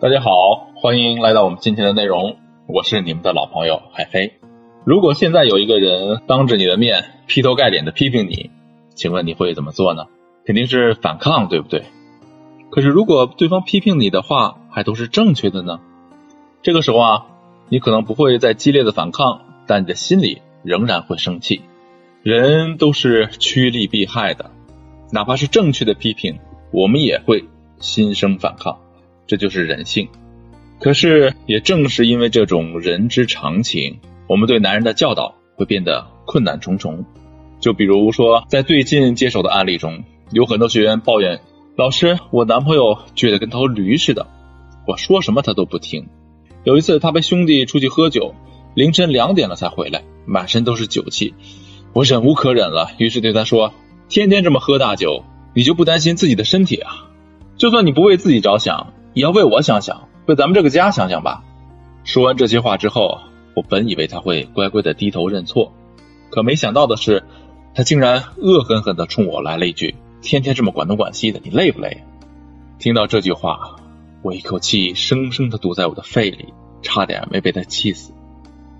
大家好，欢迎来到我们今天的内容，我是你们的老朋友海飞。如果现在有一个人当着你的面劈头盖脸的批评你，请问你会怎么做呢？肯定是反抗，对不对？可是如果对方批评你的话还都是正确的呢？这个时候啊，你可能不会再激烈的反抗，但你的心里仍然会生气。人都是趋利避害的，哪怕是正确的批评，我们也会心生反抗。这就是人性，可是也正是因为这种人之常情，我们对男人的教导会变得困难重重。就比如说，在最近接手的案例中，有很多学员抱怨：“老师，我男朋友倔得跟头驴似的，我说什么他都不听。”有一次，他陪兄弟出去喝酒，凌晨两点了才回来，满身都是酒气，我忍无可忍了，于是对他说：“天天这么喝大酒，你就不担心自己的身体啊？就算你不为自己着想。”也要为我想想，为咱们这个家想想吧。说完这些话之后，我本以为他会乖乖的低头认错，可没想到的是，他竟然恶狠狠的冲我来了一句：“天天这么管东管西的，你累不累？”听到这句话，我一口气生生的堵在我的肺里，差点没被他气死。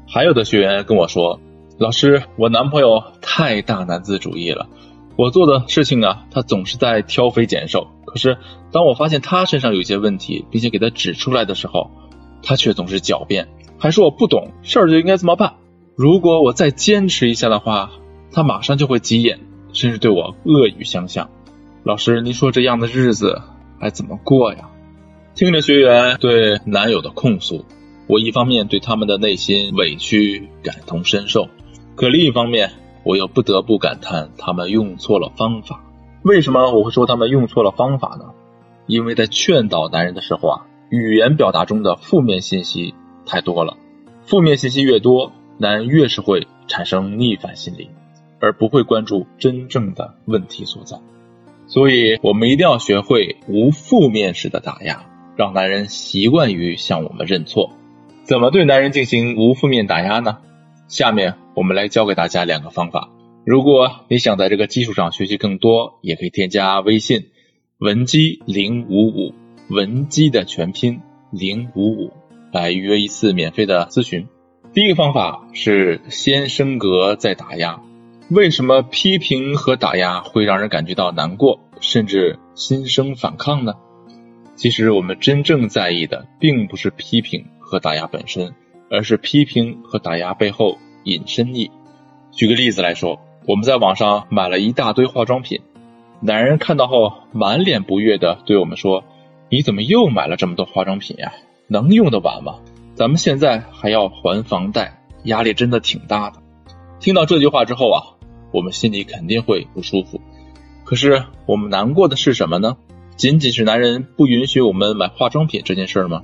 还有的学员跟我说：“老师，我男朋友太大男子主义了。”我做的事情啊，他总是在挑肥拣瘦。可是当我发现他身上有一些问题，并且给他指出来的时候，他却总是狡辩，还说我不懂事儿就应该这么办。如果我再坚持一下的话，他马上就会急眼，甚至对我恶语相向。老师，你说这样的日子还怎么过呀？听着学员对男友的控诉，我一方面对他们的内心委屈感同身受，可另一方面。我又不得不感叹，他们用错了方法。为什么我会说他们用错了方法呢？因为在劝导男人的时候啊，语言表达中的负面信息太多了。负面信息越多，男人越是会产生逆反心理，而不会关注真正的问题所在。所以，我们一定要学会无负面式的打压，让男人习惯于向我们认错。怎么对男人进行无负面打压呢？下面我们来教给大家两个方法。如果你想在这个基础上学习更多，也可以添加微信文姬零五五，文姬的全拼零五五，来预约一次免费的咨询。第一个方法是先升格再打压。为什么批评和打压会让人感觉到难过，甚至心生反抗呢？其实我们真正在意的，并不是批评和打压本身。而是批评和打压背后隐身意。举个例子来说，我们在网上买了一大堆化妆品，男人看到后满脸不悦的对我们说：“你怎么又买了这么多化妆品呀？能用得完吗？咱们现在还要还房贷，压力真的挺大的。”听到这句话之后啊，我们心里肯定会不舒服。可是我们难过的是什么呢？仅仅是男人不允许我们买化妆品这件事吗？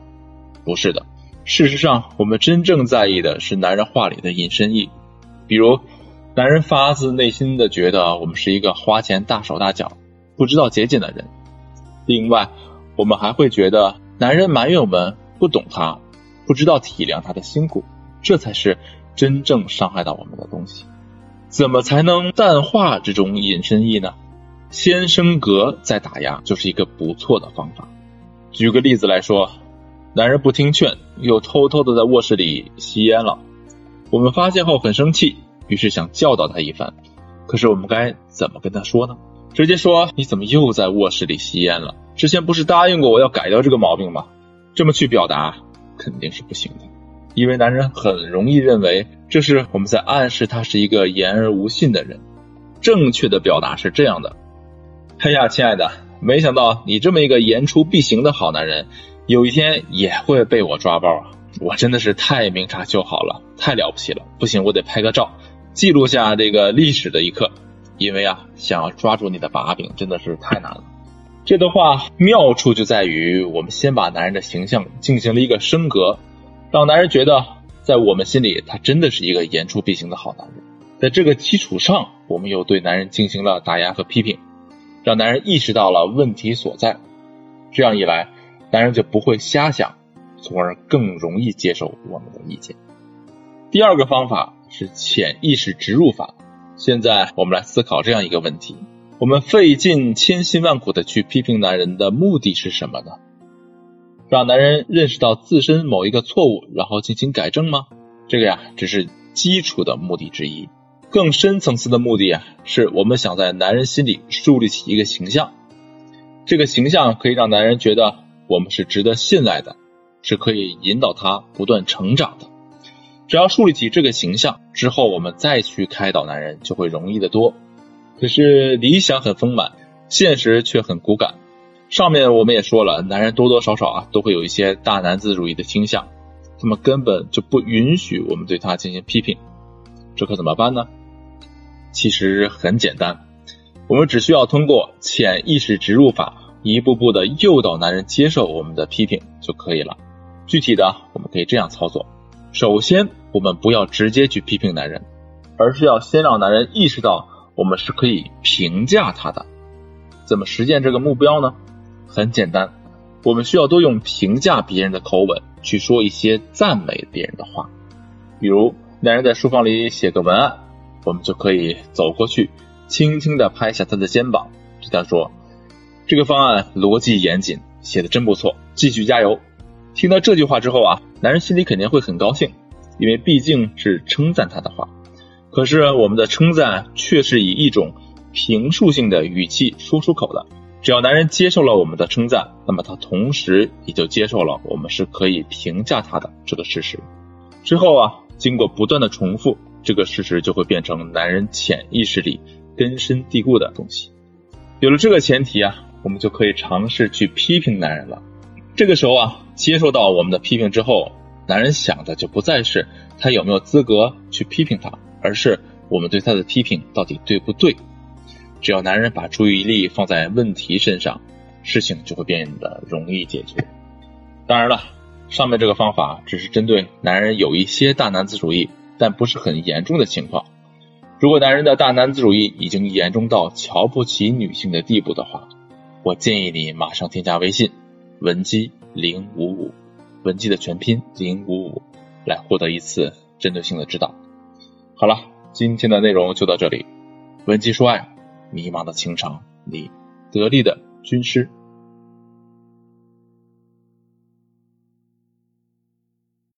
不是的。事实上，我们真正在意的是男人话里的隐身意，比如，男人发自内心的觉得我们是一个花钱大手大脚、不知道节俭的人。另外，我们还会觉得男人埋怨我们不懂他，不知道体谅他的辛苦，这才是真正伤害到我们的东西。怎么才能淡化这种隐身意呢？先升格再打压，就是一个不错的方法。举个例子来说。男人不听劝，又偷偷的在卧室里吸烟了。我们发现后很生气，于是想教导他一番。可是我们该怎么跟他说呢？直接说你怎么又在卧室里吸烟了？之前不是答应过我要改掉这个毛病吗？这么去表达肯定是不行的，因为男人很容易认为这是我们在暗示他是一个言而无信的人。正确的表达是这样的：哎呀，亲爱的，没想到你这么一个言出必行的好男人。有一天也会被我抓包啊！我真的是太明察秋毫了，太了不起了！不行，我得拍个照，记录下这个历史的一刻。因为啊，想要抓住你的把柄真的是太难了。这段话妙处就在于，我们先把男人的形象进行了一个升格，让男人觉得在我们心里他真的是一个言出必行的好男人。在这个基础上，我们又对男人进行了打压和批评，让男人意识到了问题所在。这样一来。男人就不会瞎想，从而更容易接受我们的意见。第二个方法是潜意识植入法。现在我们来思考这样一个问题：我们费尽千辛万苦的去批评男人的目的是什么呢？让男人认识到自身某一个错误，然后进行改正吗？这个呀，只是基础的目的之一。更深层次的目的啊，是我们想在男人心里树立起一个形象，这个形象可以让男人觉得我们是值得信赖的，是可以引导他不断成长的。只要树立起这个形象之后，我们再去开导男人就会容易得多。可是理想很丰满，现实却很骨感。上面我们也说了，男人多多少少啊都会有一些大男子主义的倾向，他们根本就不允许我们对他进行批评，这可怎么办呢？其实很简单，我们只需要通过潜意识植入法，一步步的诱导男人接受我们的批评就可以了。具体的，我们可以这样操作：首先，我们不要直接去批评男人，而是要先让男人意识到。我们是可以评价他的，怎么实现这个目标呢？很简单，我们需要多用评价别人的口吻去说一些赞美别人的话。比如，男人在书房里写个文案，我们就可以走过去，轻轻的拍下他的肩膀，对他说：“这个方案逻辑严谨，写的真不错，继续加油。”听到这句话之后啊，男人心里肯定会很高兴，因为毕竟是称赞他的话。可是我们的称赞却是以一种评述性的语气说出口的。只要男人接受了我们的称赞，那么他同时也就接受了我们是可以评价他的这个事实。之后啊，经过不断的重复，这个事实就会变成男人潜意识里根深蒂固的东西。有了这个前提啊，我们就可以尝试去批评男人了。这个时候啊，接受到我们的批评之后，男人想的就不再是他有没有资格去批评他。而是我们对他的批评到底对不对？只要男人把注意力放在问题身上，事情就会变得容易解决。当然了，上面这个方法只是针对男人有一些大男子主义，但不是很严重的情况。如果男人的大男子主义已经严重到瞧不起女性的地步的话，我建议你马上添加微信文姬零五五，文姬的全拼零五五，来获得一次针对性的指导。好了，今天的内容就到这里。文姬说爱，迷茫的情场，你得力的军师。